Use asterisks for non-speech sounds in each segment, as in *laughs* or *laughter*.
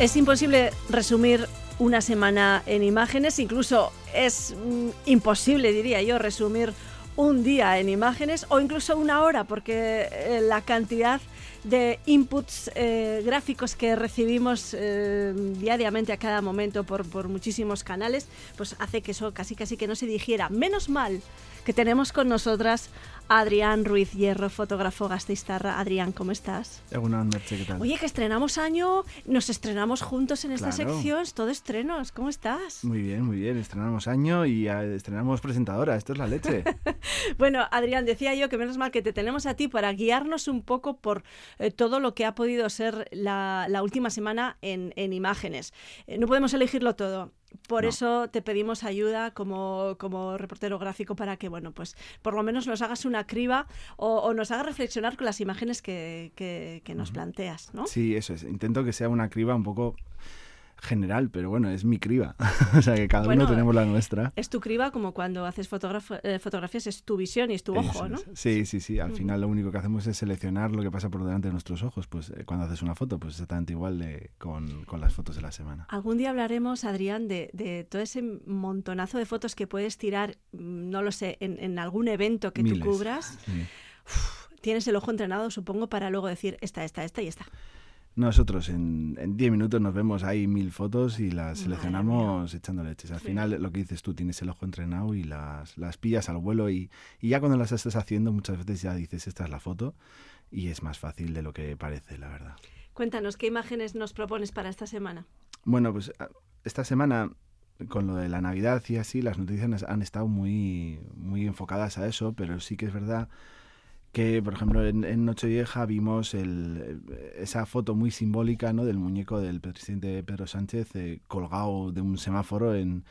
Es imposible resumir una semana en imágenes, incluso es mm, imposible, diría yo, resumir un día en imágenes o incluso una hora, porque eh, la cantidad de inputs eh, gráficos que recibimos eh, diariamente a cada momento por, por muchísimos canales, pues hace que eso casi casi que no se digiera. Menos mal que tenemos con nosotras Adrián Ruiz Hierro, fotógrafo gastistarra. Adrián, ¿cómo estás? ¿qué tal? Oye, que estrenamos año, nos estrenamos juntos en esta sección, todo estrenos, ¿cómo estás? Muy bien, muy bien, estrenamos año y estrenamos presentadora, esto es la leche. *laughs* bueno, Adrián, decía yo que menos mal que te tenemos a ti para guiarnos un poco por eh, todo lo que ha podido ser la, última semana en, imágenes. Eh, no podemos elegirlo todo. Por eso te pedimos ayuda como, como, reportero gráfico para que, bueno, pues por lo menos nos hagas una criba o, nos hagas reflexionar con las imágenes que, que, nos planteas, ¿no? Sí, eso es. Intento que sea una criba un poco general, pero bueno, es mi criba. *laughs* o sea que cada uno tenemos la nuestra. Es tu criba como cuando haces eh, fotografías, es tu visión y es tu ojo, ¿no? Sí, sí, sí. Al final lo único que hacemos es seleccionar lo que pasa por delante de nuestros ojos. Pues eh, cuando haces una foto, pues exactamente igual de, con, con, las fotos de la semana. Algún día hablaremos, Adrián, de, de, todo ese montonazo de fotos que puedes tirar, mm, no lo sé, en, en algún evento que tú cubras. tienes el ojo entrenado, supongo, para luego decir esta, esta, esta y esta. Nosotros en 10 minutos nos vemos ahí mil fotos y las seleccionamos echando leches. Al final lo que dices tú, tienes el ojo entrenado y las, las pillas al vuelo y, y, ya cuando las estás haciendo muchas veces ya dices esta es la foto y es más fácil de lo que parece, la verdad. Cuéntanos, ¿qué imágenes nos propones para esta semana? Bueno, pues ah, esta semana con lo de la Navidad y así, las noticias han estado muy, muy enfocadas a eso, pero sí que es verdad que, por ejemplo, en, en Nochevieja vimos el, esa foto muy simbólica ¿no? del muñeco del presidente Pedro Sánchez eh, colgado de un semáforo en,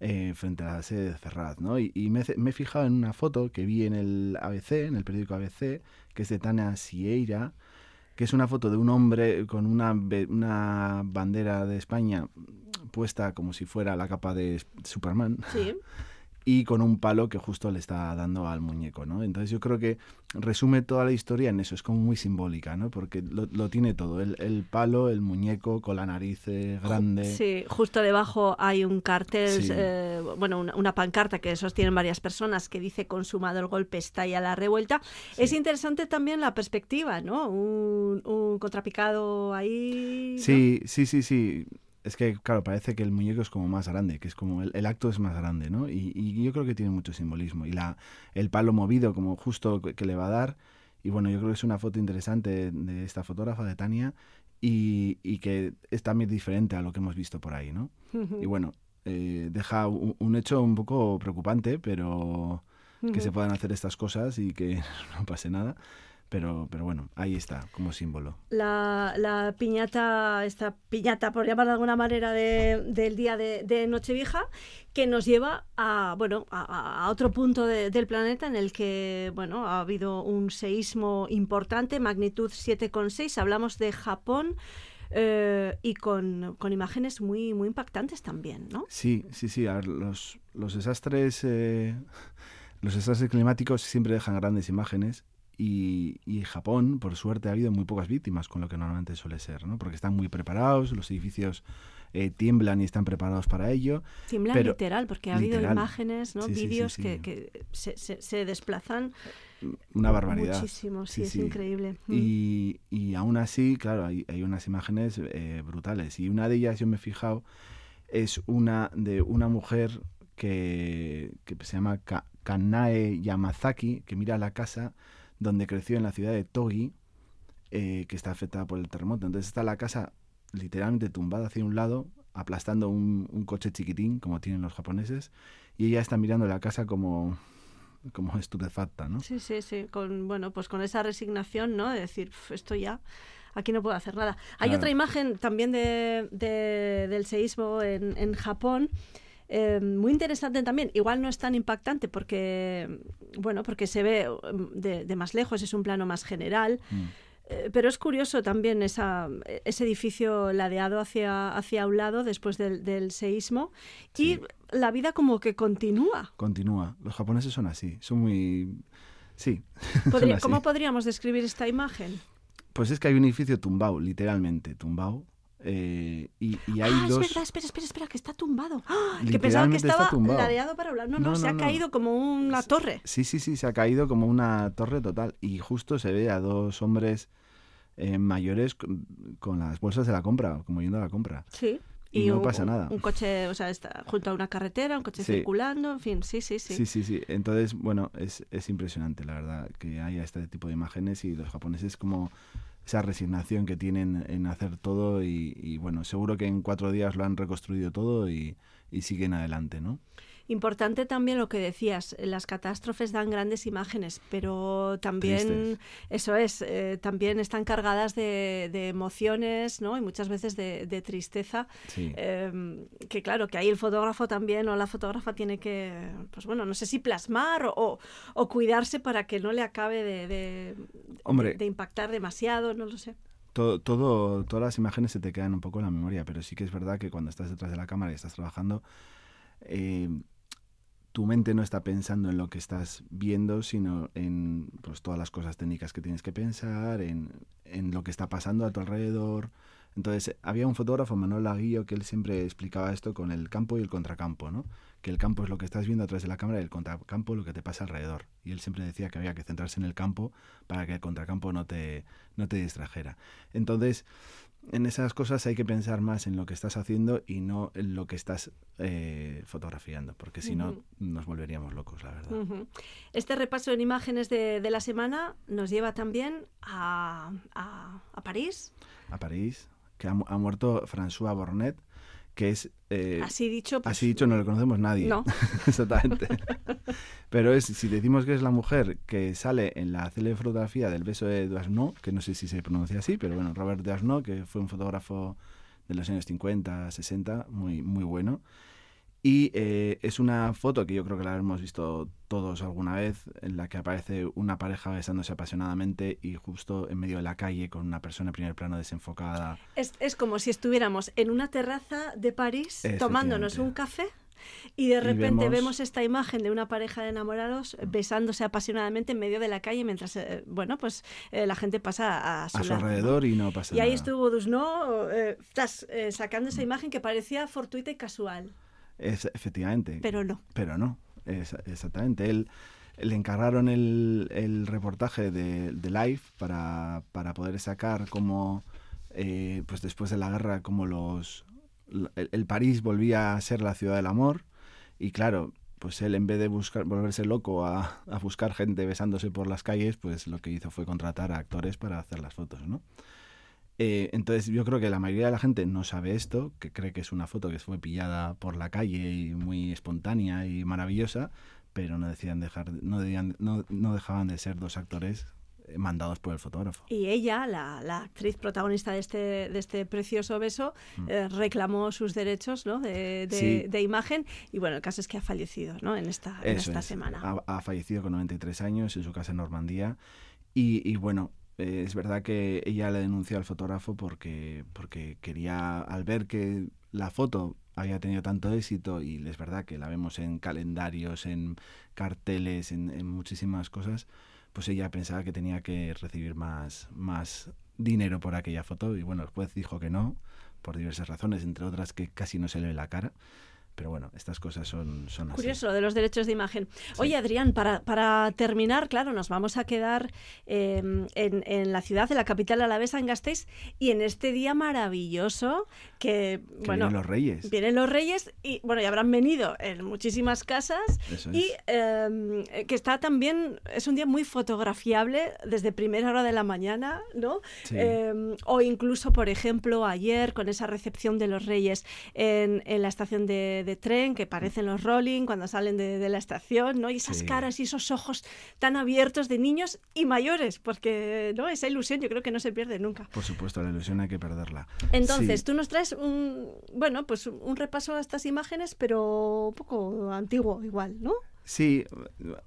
eh, frente a la sede de Ferraz. ¿no? Y, me, he fijado en una foto que vi en el ABC, en el periódico ABC, que es de Tana Sieira, que es una foto de un hombre con una, una bandera de España puesta como si fuera la capa de Superman. Sí. *laughs* y con un palo que justo le está dando al muñeco, ¿no? Entonces yo creo que resume toda la historia en eso, es como muy simbólica, ¿no? Porque lo, tiene todo, el, palo, el muñeco con la nariz eh, grande. Sí, justo debajo hay un cartel, eh, bueno, una, pancarta que sostienen varias personas que dice consumado el golpe, está ya la revuelta. Es interesante también la perspectiva, ¿no? Un, un contrapicado ahí. Sí, sí, sí, sí es que, claro, parece que el muñeco es como más grande, que es como el, acto es más grande, ¿no? Y, yo creo que tiene mucho simbolismo. Y la, el palo movido, como justo que le va a dar. Y bueno, yo creo que es una foto interesante de esta fotógrafa, de Tania, y, y que es también diferente a lo que hemos visto por ahí, ¿no? Y bueno, eh, deja un, hecho un poco preocupante, pero que se puedan hacer estas cosas y que *laughs* no pase nada. Pero, pero bueno, ahí está, como símbolo. La, la piñata, esta piñata, por llamar de alguna manera, de, del día de, de, Nochevieja, que nos lleva a, bueno, a, otro punto del planeta en el que bueno, ha habido un seísmo importante, magnitud 7,6. Hablamos de Japón. Eh, y con, con, imágenes muy, muy impactantes también, ¿no? Sí, sí, sí. A ver, los, los desastres... Eh, los desastres climáticos siempre dejan grandes imágenes y, y, Japón, por suerte, ha habido muy pocas víctimas con lo que normalmente suele ser, ¿no? Porque están muy preparados, los edificios eh, tiemblan y están preparados para ello. Tiemblan literal, porque ha habido imágenes, ¿no? vídeos que, que se, se, desplazan. Una barbaridad. Muchísimo, sí, es increíble. Mm. Y, y, aún así, claro, hay, hay unas imágenes eh, brutales. Y una de ellas, yo me he fijado, es una de una mujer que, que se llama Kanae Yamazaki, que mira la casa donde creció en la ciudad de Togi, eh, que está afectada por el terremoto. Entonces está la casa literalmente tumbada hacia un lado, aplastando un, un, coche chiquitín, como tienen los japoneses, y ella está mirando la casa como como estupefacta, ¿no? Sí, sí, sí, con bueno, pues con esa resignación, ¿no? De decir, esto ya aquí no puedo hacer nada. Hay otra imagen también de, de, del seísmo en, en Japón eh, muy interesante también. Igual no es tan impactante porque, bueno, porque se ve um, de, más lejos, es un plano más general. Mm. Eh, pero es curioso también esa, ese edificio ladeado hacia, hacia un lado después del, del seísmo y la vida como que continúa. Continúa. Los japoneses son así, son muy... Sí. *laughs* ¿Cómo podríamos describir esta imagen? Pues es que hay un edificio tumbado, literalmente tumbado, Eh, y, hay ah, dos... es verdad, espera, espera, espera, que está tumbado. ¡Ah! Que pensaba que estaba ladeado para hablar. No, no, se ha caído como una torre. Sí, sí, sí, se ha caído como una torre total. Y justo se ve a dos hombres eh, mayores con, las bolsas de la compra, como yendo a la compra. Sí. Y, no pasa nada. Un coche, o sea, está junto a una carretera, un coche circulando, en fin, sí, sí, sí. Sí, sí, sí. Entonces, bueno, es, es impresionante, la verdad, que haya este tipo de imágenes y los japoneses como esa resignación que tienen en hacer todo y, bueno, seguro que en cuatro días lo han reconstruido todo y, siguen adelante, ¿no? Importante también lo que decías, las catástrofes dan grandes imágenes, pero también, eso es, eh, también están cargadas de, emociones, ¿no? Y muchas veces de, tristeza, em, que claro, que ahí el fotógrafo también o la fotógrafa tiene que, pues bueno, no sé si plasmar o, cuidarse para que no le acabe de, de impactar demasiado, no lo sé. Todo, todo, todas las imágenes se te quedan un poco en la memoria, pero sí que es verdad que cuando estás detrás de la cámara y estás trabajando, eh, tu mente no está pensando en lo que estás viendo, sino en pues, todas las cosas técnicas que tienes que pensar, en, en lo que está pasando a tu alrededor. Entonces, había un fotógrafo, Manuel Laguillo, que él siempre explicaba esto con el campo y el contracampo, ¿no? Que el campo es lo que estás viendo a través de la cámara y el contracampo lo que te pasa alrededor. Y él siempre decía que había que centrarse en el campo para que el contracampo no te, no te distrajera. Entonces, en esas cosas hay que pensar más en lo que estás haciendo y no en lo que estás eh, fotografiando, porque si no nos volveríamos locos, la verdad. Este repaso en imágenes de, la semana nos lleva también a, a, París. A París, que ha, ha muerto François Bornet, que es... Eh, así dicho... Pues, así dicho no lo conocemos nadie. No. *laughs* Exactamente. Pero es, si decimos que es la mujer que sale en la fotografía del beso de Duasno, que no sé si se pronuncia así, pero bueno, Robert Duasno, que fue un fotógrafo de los años 50, 60, muy, muy bueno. Y eh, es una foto que yo creo que la hemos visto todos alguna vez, en la que aparece una pareja besándose apasionadamente y justo en medio de la calle con una persona en primer plano desenfocada. Es, es como si estuviéramos en una terraza de París tomándonos un café y de repente vemos... esta imagen de una pareja de enamorados besándose apasionadamente en medio de la calle mientras, eh, bueno, pues eh, la gente pasa a su, alrededor y no pasa nada. Y ahí estuvo Dusno eh, sacando esa imagen que parecía fortuita y casual. Es, efectivamente. Pero no. Pero no, es, exactamente. Él, le encargaron el, el reportaje de, de Life para, para, poder sacar como, eh, pues después de la guerra, como los... El, París volvía a ser la ciudad del amor y claro, pues él en vez de buscar volverse loco a, a, buscar gente besándose por las calles, pues lo que hizo fue contratar a actores para hacer las fotos, ¿no? Eh, entonces yo creo que la mayoría de la gente no sabe esto, que cree que es una foto que fue pillada por la calle y muy espontánea y maravillosa, pero no decían dejar, no, no, no dejaban de ser dos actores eh, mandados por el fotógrafo. Y ella, la, la, actriz protagonista de este, de este precioso beso, mm. eh, reclamó sus derechos ¿no? de, de, imagen y bueno, el caso es que ha fallecido ¿no? en esta, en esta semana. Ha, ha, fallecido con 93 años en su casa en Normandía y, y bueno, eh, es verdad que ella le denunció al fotógrafo porque, porque quería, al ver que la foto había tenido tanto éxito y es verdad que la vemos en calendarios, en carteles, en, muchísimas cosas, pues ella pensaba que tenía que recibir más, más dinero por aquella foto y bueno, el juez dijo que no, por diversas razones, entre otras que casi no se le ve la cara. Pero bueno, estas cosas son, son Curioso lo de los derechos de imagen. Oye, Adrián, para, para, terminar, claro, nos vamos a quedar em, en, en, la ciudad, de la capital alavesa, en Gasteiz, y en este día maravilloso que, bueno... Vienen los reyes. Vienen los reyes y, bueno, ya habrán venido en muchísimas casas y em, que está también, es un día muy fotografiable desde primera hora de la mañana, ¿no? Em, o incluso, por ejemplo, ayer con esa recepción de los reyes en, en la estación de de tren que parecen los Rolling cuando salen de, la estación, ¿no? Y esas caras y esos ojos tan abiertos de niños y mayores, porque ¿no? esa ilusión yo creo que no se pierde nunca. Por supuesto, la ilusión hay que perderla. Entonces, tú nos traes un, bueno, pues un repaso a estas imágenes, pero un poco antiguo igual, ¿no? Sí,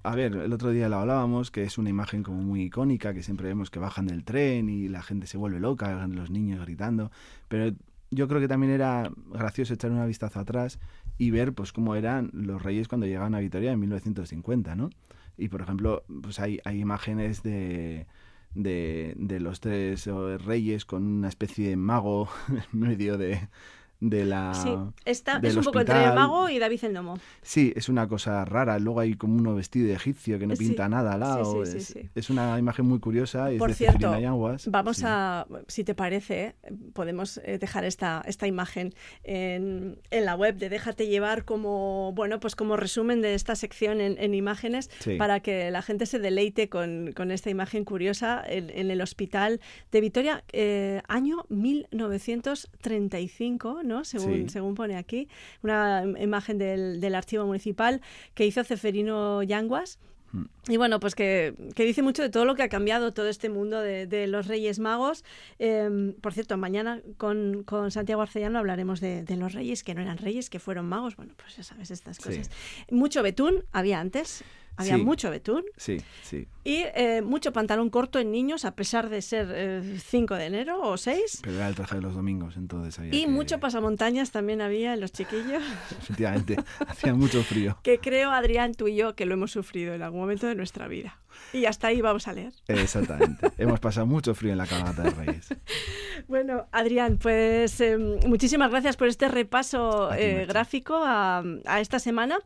a ver, el otro día lo hablábamos, que es una imagen como muy icónica, que siempre vemos que bajan del tren y la gente se vuelve loca, los niños gritando, pero yo creo que también era gracioso echar una vistazo atrás y ver pues cómo eran los reyes cuando llegaban a Vitoria en 1950, ¿no? Y por ejemplo, pues hay, hay imágenes de, de, de los tres eh, reyes con una especie de mago *laughs* en medio de, de la. Sí, está, es un poco entre el mago y David el Nomo. Sí, es una cosa rara. Luego hay como uno vestido de egipcio que no pinta nada al lado. es, una imagen muy curiosa. Por cierto, vamos a, si te parece, podemos eh, dejar esta, esta imagen en, en, la web de Déjate llevar como, bueno, pues como resumen de esta sección en, imágenes para que la gente se deleite con, con esta imagen curiosa en, el hospital de Vitoria, eh, año 1935, ¿no? Según, según pone aquí, una imagen del, del archivo municipal que hizo Ceferino Yanguas. Mm. Y bueno, pues que, que, dice mucho de todo lo que ha cambiado todo este mundo de, de los Reyes Magos. Em, por cierto, mañana con, con Santiago Arcellano hablaremos de, de, los Reyes, que no eran Reyes, que fueron magos. Bueno, pues ya sabes estas cosas. Mucho betún había antes. Había mucho betún. Sí, sí. Y eh, mucho pantalón corto en niños, a pesar de ser 5 eh, de enero o 6. Pero era el traje de los domingos, entonces había Y mucho pasamontañas también había en los chiquillos. *laughs* Efectivamente, *laughs* hacía mucho frío. Que creo, Adrián, tú y yo, que lo hemos sufrido en algún momento de nuestra vida. Y hasta ahí vamos a leer. Exactamente. *laughs* hemos pasado mucho frío en la cabalgata de Reyes. bueno, Adrián, pues em, muchísimas gracias por este repaso eh, gráfico a, a, esta semana.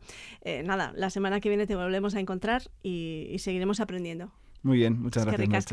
nada, la semana que viene te volvemos a encontrar y, seguiremos aprendiendo. Muy bien, muchas gracias.